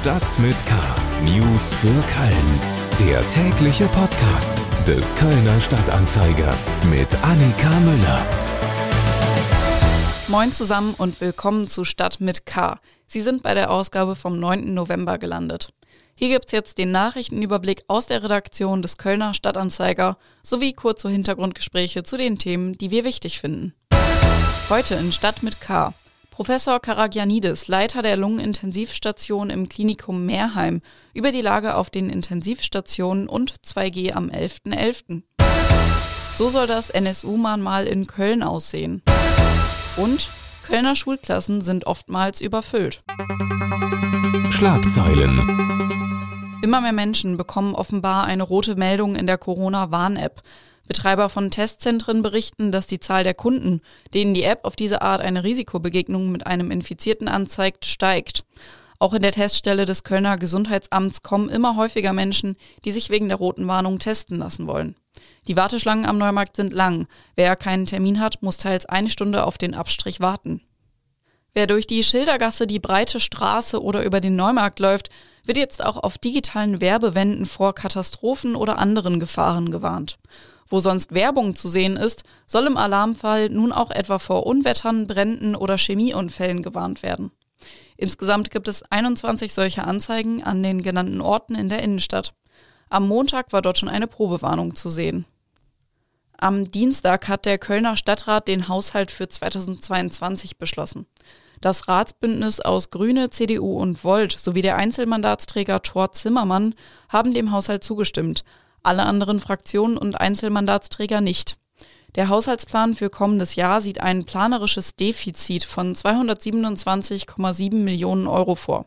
Stadt mit K. News für Köln. Der tägliche Podcast des Kölner Stadtanzeiger mit Annika Müller. Moin zusammen und willkommen zu Stadt mit K. Sie sind bei der Ausgabe vom 9. November gelandet. Hier gibt's jetzt den Nachrichtenüberblick aus der Redaktion des Kölner Stadtanzeiger sowie kurze Hintergrundgespräche zu den Themen, die wir wichtig finden. Heute in Stadt mit K. Professor Karagianidis, Leiter der Lungenintensivstation im Klinikum Meerheim, über die Lage auf den Intensivstationen und 2G am 11.11. .11. So soll das NSU-Mahnmal in Köln aussehen. Und Kölner Schulklassen sind oftmals überfüllt. Schlagzeilen. Immer mehr Menschen bekommen offenbar eine rote Meldung in der Corona-Warn-App. Betreiber von Testzentren berichten, dass die Zahl der Kunden, denen die App auf diese Art eine Risikobegegnung mit einem Infizierten anzeigt, steigt. Auch in der Teststelle des Kölner Gesundheitsamts kommen immer häufiger Menschen, die sich wegen der roten Warnung testen lassen wollen. Die Warteschlangen am Neumarkt sind lang. Wer keinen Termin hat, muss teils eine Stunde auf den Abstrich warten. Wer durch die Schildergasse, die breite Straße oder über den Neumarkt läuft, wird jetzt auch auf digitalen Werbewänden vor Katastrophen oder anderen Gefahren gewarnt. Wo sonst Werbung zu sehen ist, soll im Alarmfall nun auch etwa vor Unwettern, Bränden oder Chemieunfällen gewarnt werden. Insgesamt gibt es 21 solcher Anzeigen an den genannten Orten in der Innenstadt. Am Montag war dort schon eine Probewarnung zu sehen. Am Dienstag hat der Kölner Stadtrat den Haushalt für 2022 beschlossen. Das Ratsbündnis aus Grüne, CDU und Volt sowie der Einzelmandatsträger Thor Zimmermann haben dem Haushalt zugestimmt, alle anderen Fraktionen und Einzelmandatsträger nicht. Der Haushaltsplan für kommendes Jahr sieht ein planerisches Defizit von 227,7 Millionen Euro vor.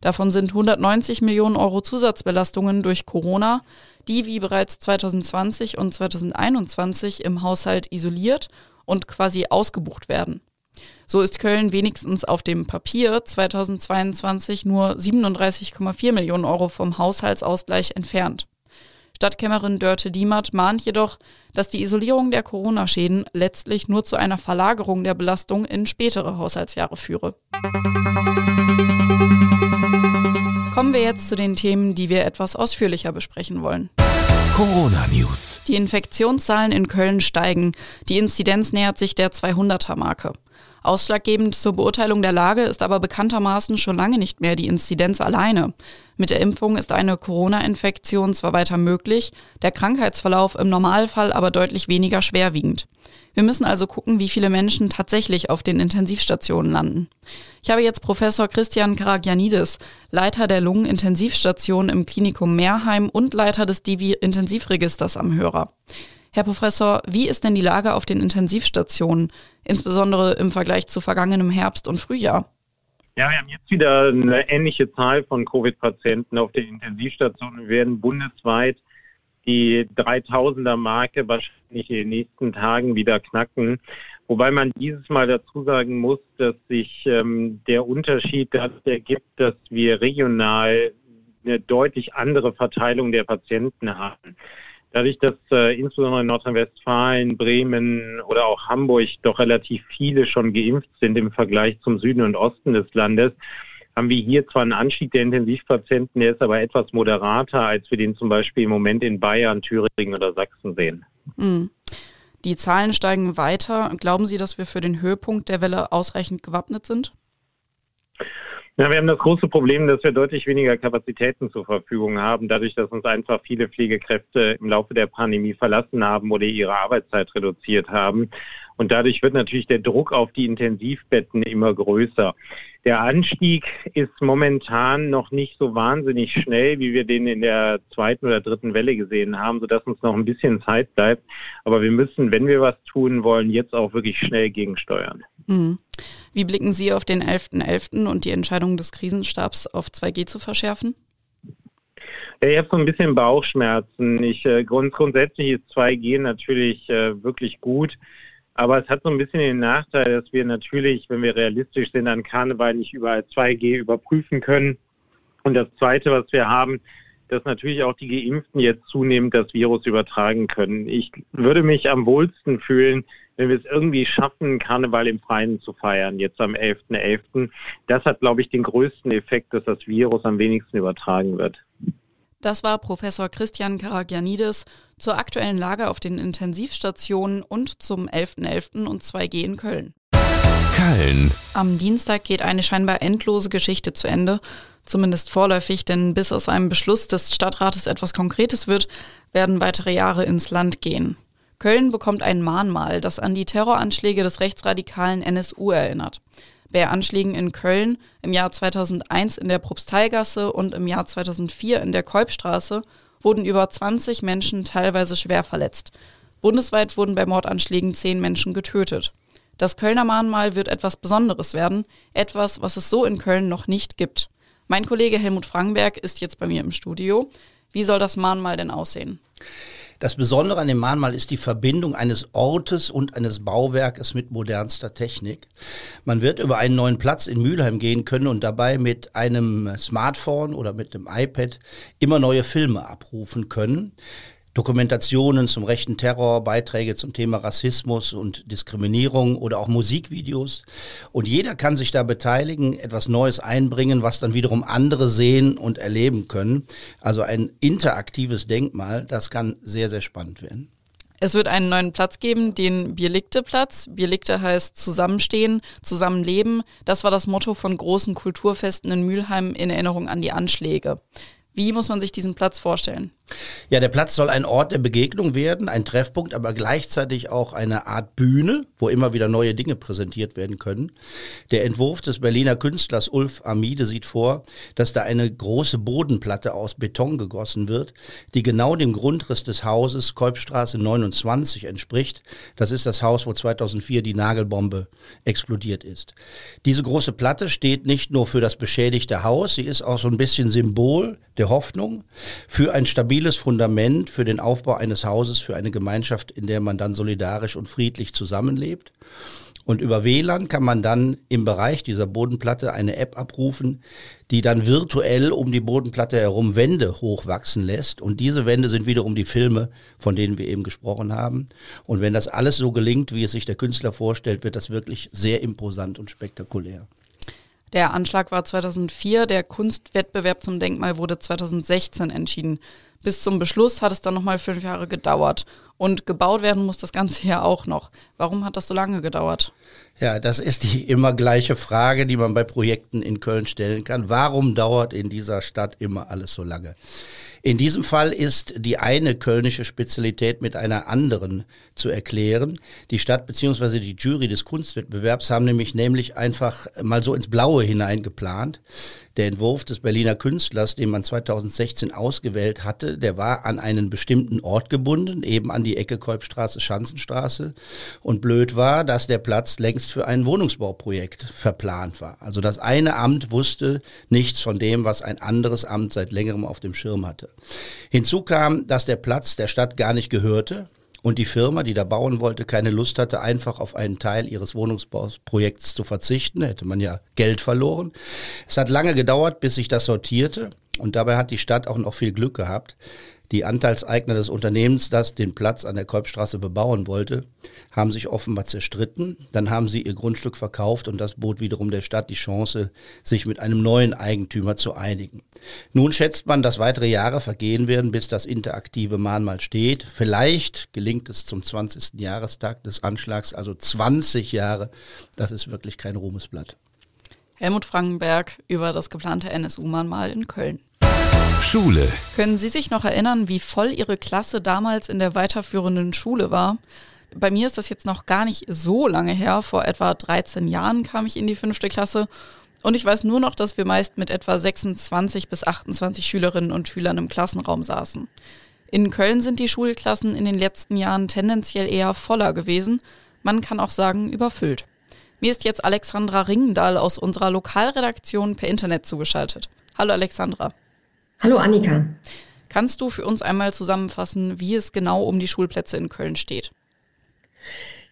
Davon sind 190 Millionen Euro Zusatzbelastungen durch Corona, die wie bereits 2020 und 2021 im Haushalt isoliert und quasi ausgebucht werden. So ist Köln wenigstens auf dem Papier 2022 nur 37,4 Millionen Euro vom Haushaltsausgleich entfernt. Stadtkämmerin Dörte Diemert mahnt jedoch, dass die Isolierung der Corona-Schäden letztlich nur zu einer Verlagerung der Belastung in spätere Haushaltsjahre führe. Kommen wir jetzt zu den Themen, die wir etwas ausführlicher besprechen wollen. Corona News. Die Infektionszahlen in Köln steigen. Die Inzidenz nähert sich der 200er-Marke. Ausschlaggebend zur Beurteilung der Lage ist aber bekanntermaßen schon lange nicht mehr die Inzidenz alleine. Mit der Impfung ist eine Corona-Infektion zwar weiter möglich, der Krankheitsverlauf im Normalfall aber deutlich weniger schwerwiegend. Wir müssen also gucken, wie viele Menschen tatsächlich auf den Intensivstationen landen. Ich habe jetzt Professor Christian Karagianidis, Leiter der Lungenintensivstation im Klinikum Meerheim und Leiter des Divi-Intensivregisters am Hörer. Herr Professor, wie ist denn die Lage auf den Intensivstationen, insbesondere im Vergleich zu vergangenem Herbst und Frühjahr? Ja, wir haben jetzt wieder eine ähnliche Zahl von Covid-Patienten auf den Intensivstationen. Wir werden bundesweit die 3000er Marke wahrscheinlich in den nächsten Tagen wieder knacken. Wobei man dieses Mal dazu sagen muss, dass sich ähm, der Unterschied dadurch ergibt, dass wir regional eine deutlich andere Verteilung der Patienten haben. Dadurch, dass äh, insbesondere in Nordrhein-Westfalen, Bremen oder auch Hamburg doch relativ viele schon geimpft sind im Vergleich zum Süden und Osten des Landes, haben wir hier zwar einen Anstieg der Intensivpatienten, der ist aber etwas moderater, als wir den zum Beispiel im Moment in Bayern, Thüringen oder Sachsen sehen. Mhm. Die Zahlen steigen weiter. Glauben Sie, dass wir für den Höhepunkt der Welle ausreichend gewappnet sind? Ja, wir haben das große Problem, dass wir deutlich weniger Kapazitäten zur Verfügung haben, dadurch, dass uns einfach viele Pflegekräfte im Laufe der Pandemie verlassen haben oder ihre Arbeitszeit reduziert haben. Und dadurch wird natürlich der Druck auf die Intensivbetten immer größer. Der Anstieg ist momentan noch nicht so wahnsinnig schnell, wie wir den in der zweiten oder dritten Welle gesehen haben, sodass uns noch ein bisschen Zeit bleibt. Aber wir müssen, wenn wir was tun wollen, jetzt auch wirklich schnell gegensteuern. Mhm. Wie blicken Sie auf den 11.11. .11. und die Entscheidung des Krisenstabs auf 2G zu verschärfen? Ja, ich habe so ein bisschen Bauchschmerzen. Ich, äh, grund, grundsätzlich ist 2G natürlich äh, wirklich gut. Aber es hat so ein bisschen den Nachteil, dass wir natürlich, wenn wir realistisch sind, an Karneval nicht überall 2G überprüfen können. Und das Zweite, was wir haben, dass natürlich auch die Geimpften jetzt zunehmend das Virus übertragen können. Ich würde mich am wohlsten fühlen, wenn wir es irgendwie schaffen, Karneval im Freien zu feiern, jetzt am 11.11., .11., das hat, glaube ich, den größten Effekt, dass das Virus am wenigsten übertragen wird. Das war Professor Christian Karagianidis zur aktuellen Lage auf den Intensivstationen und zum 11.11. .11. und 2G in Köln. Köln. Am Dienstag geht eine scheinbar endlose Geschichte zu Ende, zumindest vorläufig, denn bis aus einem Beschluss des Stadtrates etwas Konkretes wird, werden weitere Jahre ins Land gehen. Köln bekommt ein Mahnmal, das an die Terroranschläge des rechtsradikalen NSU erinnert. Bei Anschlägen in Köln im Jahr 2001 in der Propsteigasse und im Jahr 2004 in der Kolbstraße wurden über 20 Menschen teilweise schwer verletzt. Bundesweit wurden bei Mordanschlägen zehn Menschen getötet. Das Kölner Mahnmal wird etwas Besonderes werden, etwas, was es so in Köln noch nicht gibt. Mein Kollege Helmut Frankenberg ist jetzt bei mir im Studio. Wie soll das Mahnmal denn aussehen? Das Besondere an dem Mahnmal ist die Verbindung eines Ortes und eines Bauwerkes mit modernster Technik. Man wird über einen neuen Platz in Mülheim gehen können und dabei mit einem Smartphone oder mit dem iPad immer neue Filme abrufen können. Dokumentationen zum rechten Terror, Beiträge zum Thema Rassismus und Diskriminierung oder auch Musikvideos. Und jeder kann sich da beteiligen, etwas Neues einbringen, was dann wiederum andere sehen und erleben können. Also ein interaktives Denkmal, das kann sehr, sehr spannend werden. Es wird einen neuen Platz geben, den Bierlikte-Platz. Bierlikte heißt zusammenstehen, zusammenleben. Das war das Motto von großen Kulturfesten in Mülheim in Erinnerung an die Anschläge. Wie muss man sich diesen Platz vorstellen? Ja, der Platz soll ein Ort der Begegnung werden, ein Treffpunkt, aber gleichzeitig auch eine Art Bühne, wo immer wieder neue Dinge präsentiert werden können. Der Entwurf des Berliner Künstlers Ulf Amide sieht vor, dass da eine große Bodenplatte aus Beton gegossen wird, die genau dem Grundriss des Hauses Kolbstraße 29 entspricht. Das ist das Haus, wo 2004 die Nagelbombe explodiert ist. Diese große Platte steht nicht nur für das beschädigte Haus, sie ist auch so ein bisschen Symbol der Hoffnung für ein stabiles stabiles Fundament für den Aufbau eines Hauses, für eine Gemeinschaft, in der man dann solidarisch und friedlich zusammenlebt. Und über WLAN kann man dann im Bereich dieser Bodenplatte eine App abrufen, die dann virtuell um die Bodenplatte herum Wände hochwachsen lässt. Und diese Wände sind wiederum die Filme, von denen wir eben gesprochen haben. Und wenn das alles so gelingt, wie es sich der Künstler vorstellt, wird das wirklich sehr imposant und spektakulär. Der Anschlag war 2004, der Kunstwettbewerb zum Denkmal wurde 2016 entschieden. Bis zum Beschluss hat es dann nochmal fünf Jahre gedauert. Und gebaut werden muss das Ganze ja auch noch. Warum hat das so lange gedauert? Ja, das ist die immer gleiche Frage, die man bei Projekten in Köln stellen kann. Warum dauert in dieser Stadt immer alles so lange? In diesem Fall ist die eine kölnische Spezialität mit einer anderen zu erklären. Die Stadt bzw. die Jury des Kunstwettbewerbs haben nämlich nämlich einfach mal so ins Blaue hinein geplant. Der Entwurf des Berliner Künstlers, den man 2016 ausgewählt hatte, der war an einen bestimmten Ort gebunden, eben an die Ecke Kolbstraße, Schanzenstraße. Und blöd war, dass der Platz längst für ein Wohnungsbauprojekt verplant war. Also das eine Amt wusste nichts von dem, was ein anderes Amt seit längerem auf dem Schirm hatte. Hinzu kam, dass der Platz der Stadt gar nicht gehörte und die Firma, die da bauen wollte, keine Lust hatte, einfach auf einen Teil ihres Wohnungsbauprojekts zu verzichten. Da hätte man ja Geld verloren. Es hat lange gedauert, bis sich das sortierte. Und dabei hat die Stadt auch noch viel Glück gehabt. Die Anteilseigner des Unternehmens, das den Platz an der Kolbstraße bebauen wollte, haben sich offenbar zerstritten. Dann haben sie ihr Grundstück verkauft und das bot wiederum der Stadt die Chance, sich mit einem neuen Eigentümer zu einigen. Nun schätzt man, dass weitere Jahre vergehen werden, bis das interaktive Mahnmal steht. Vielleicht gelingt es zum 20. Jahrestag des Anschlags, also 20 Jahre. Das ist wirklich kein Ruhmesblatt. Helmut Frankenberg über das geplante NSU-Mahnmal in Köln. Schule. Können Sie sich noch erinnern, wie voll Ihre Klasse damals in der weiterführenden Schule war? Bei mir ist das jetzt noch gar nicht so lange her. Vor etwa 13 Jahren kam ich in die fünfte Klasse. Und ich weiß nur noch, dass wir meist mit etwa 26 bis 28 Schülerinnen und Schülern im Klassenraum saßen. In Köln sind die Schulklassen in den letzten Jahren tendenziell eher voller gewesen. Man kann auch sagen, überfüllt. Mir ist jetzt Alexandra Ringendahl aus unserer Lokalredaktion per Internet zugeschaltet. Hallo Alexandra. Hallo Annika. Kannst du für uns einmal zusammenfassen, wie es genau um die Schulplätze in Köln steht?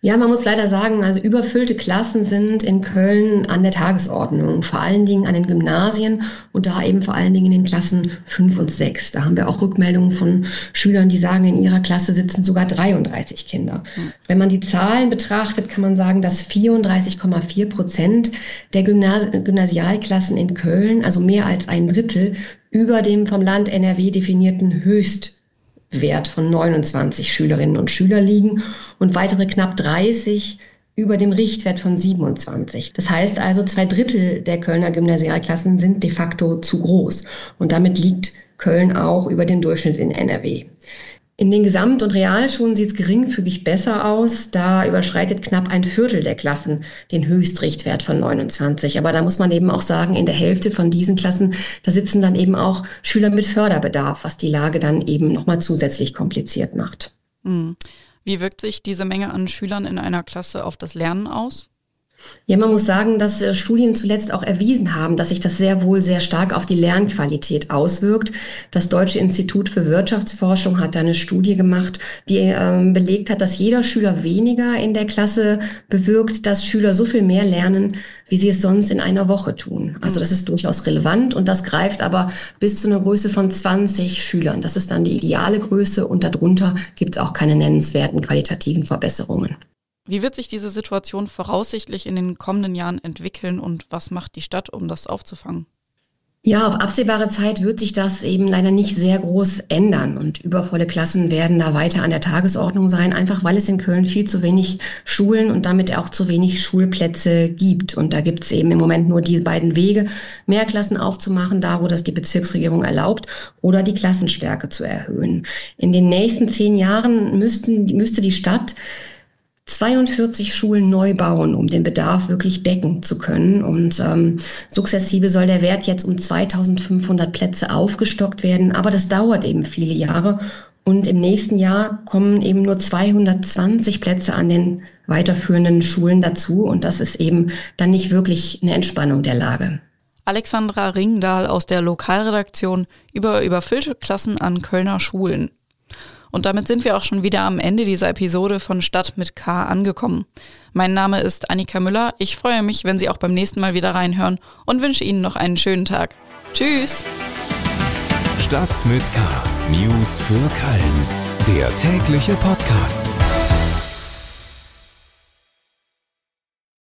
Ja, man muss leider sagen, also überfüllte Klassen sind in Köln an der Tagesordnung, vor allen Dingen an den Gymnasien und da eben vor allen Dingen in den Klassen 5 und 6. Da haben wir auch Rückmeldungen von Schülern, die sagen, in ihrer Klasse sitzen sogar 33 Kinder. Mhm. Wenn man die Zahlen betrachtet, kann man sagen, dass 34,4 Prozent der Gymnasi Gymnasialklassen in Köln, also mehr als ein Drittel, über dem vom Land NRW definierten Höchst Wert von 29 Schülerinnen und Schüler liegen und weitere knapp 30 über dem Richtwert von 27. Das heißt also, zwei Drittel der Kölner Gymnasialklassen sind de facto zu groß. Und damit liegt Köln auch über dem Durchschnitt in NRW. In den Gesamt- und Realschulen sieht es geringfügig besser aus. Da überschreitet knapp ein Viertel der Klassen den Höchstrichtwert von 29. Aber da muss man eben auch sagen, in der Hälfte von diesen Klassen, da sitzen dann eben auch Schüler mit Förderbedarf, was die Lage dann eben nochmal zusätzlich kompliziert macht. Hm. Wie wirkt sich diese Menge an Schülern in einer Klasse auf das Lernen aus? Ja, man muss sagen, dass äh, Studien zuletzt auch erwiesen haben, dass sich das sehr wohl sehr stark auf die Lernqualität auswirkt. Das Deutsche Institut für Wirtschaftsforschung hat eine Studie gemacht, die ähm, belegt hat, dass jeder Schüler weniger in der Klasse bewirkt, dass Schüler so viel mehr lernen, wie sie es sonst in einer Woche tun. Also das ist durchaus relevant und das greift aber bis zu einer Größe von 20 Schülern. Das ist dann die ideale Größe und darunter gibt es auch keine nennenswerten qualitativen Verbesserungen. Wie wird sich diese Situation voraussichtlich in den kommenden Jahren entwickeln und was macht die Stadt, um das aufzufangen? Ja, auf absehbare Zeit wird sich das eben leider nicht sehr groß ändern und übervolle Klassen werden da weiter an der Tagesordnung sein, einfach weil es in Köln viel zu wenig Schulen und damit auch zu wenig Schulplätze gibt. Und da gibt es eben im Moment nur die beiden Wege, mehr Klassen aufzumachen, da wo das die Bezirksregierung erlaubt, oder die Klassenstärke zu erhöhen. In den nächsten zehn Jahren müssten, müsste die Stadt 42 Schulen neu bauen, um den Bedarf wirklich decken zu können. Und ähm, sukzessive soll der Wert jetzt um 2500 Plätze aufgestockt werden. Aber das dauert eben viele Jahre. Und im nächsten Jahr kommen eben nur 220 Plätze an den weiterführenden Schulen dazu. Und das ist eben dann nicht wirklich eine Entspannung der Lage. Alexandra Ringdahl aus der Lokalredaktion über überfüllte Klassen an Kölner Schulen. Und damit sind wir auch schon wieder am Ende dieser Episode von Stadt mit K angekommen. Mein Name ist Annika Müller. Ich freue mich, wenn Sie auch beim nächsten Mal wieder reinhören und wünsche Ihnen noch einen schönen Tag. Tschüss! Stadt mit K. News für Köln. Der tägliche Podcast.